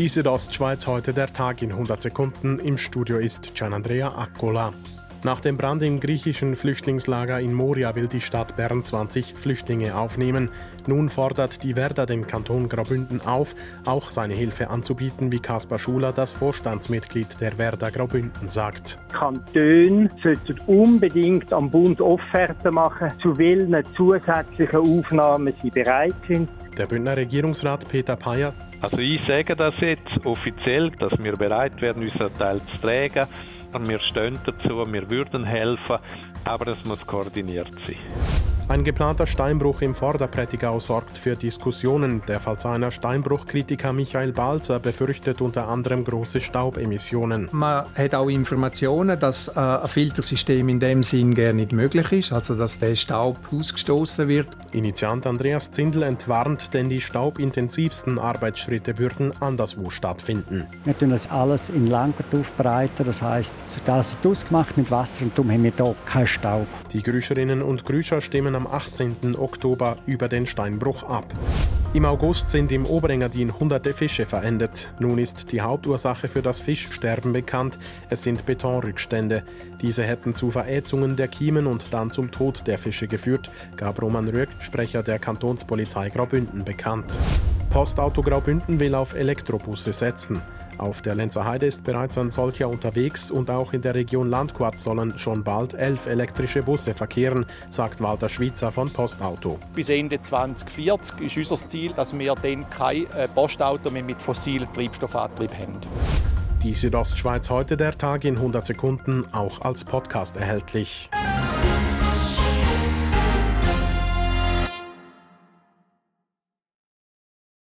Die Südostschweiz heute der Tag in 100 Sekunden. Im Studio ist Gianandrea Accola. Nach dem Brand im griechischen Flüchtlingslager in Moria will die Stadt Bern 20 Flüchtlinge aufnehmen. Nun fordert die Werder den Kanton Graubünden auf, auch seine Hilfe anzubieten, wie Kaspar Schuler, das Vorstandsmitglied der Werder Graubünden, sagt. Kantone sollten unbedingt am Bund Offerten machen, zu welchen zusätzlichen Aufnahmen sie bereit sind. Der Bündner Regierungsrat Peter Payer also ich sage das jetzt offiziell, dass wir bereit wären, unseren Teil zu tragen. Und wir stehen dazu, wir würden helfen, aber es muss koordiniert sein. Ein geplanter Steinbruch im Vorderprättigau sorgt für Diskussionen. Der Pfalziner Steinbruchkritiker Michael Balzer befürchtet unter anderem große Staubemissionen. Man hat auch Informationen, dass äh, ein Filtersystem in dem Sinn gar nicht möglich ist, also dass der Staub ausgestoßen wird. Initiant Andreas Zindel entwarnt, denn die staubintensivsten Arbeitsschritte würden anderswo stattfinden. Wir tun das alles in Langert aufbereiten, das heißt, es wird ausgemacht mit Wasser und darum haben wir hier keinen Staub. Die Grüscherinnen und Grüscher stimmen am 18. Oktober über den Steinbruch ab. Im August sind im Oberengadin hunderte Fische verendet. Nun ist die Hauptursache für das Fischsterben bekannt. Es sind Betonrückstände. Diese hätten zu Verätzungen der Kiemen und dann zum Tod der Fische geführt, gab Roman Röck, Sprecher der Kantonspolizei Graubünden, bekannt. Postauto Graubünden will auf Elektrobusse setzen. Auf der Lenzer Heide ist bereits ein solcher unterwegs und auch in der Region Landquart sollen schon bald elf elektrische Busse verkehren, sagt Walter Schwitzer von Postauto. Bis Ende 2040 ist unser Ziel, dass wir dann kein äh, Postauto mehr mit fossilen Treibstoffantrieb haben. Die Südostschweiz heute der Tag in 100 Sekunden, auch als Podcast erhältlich.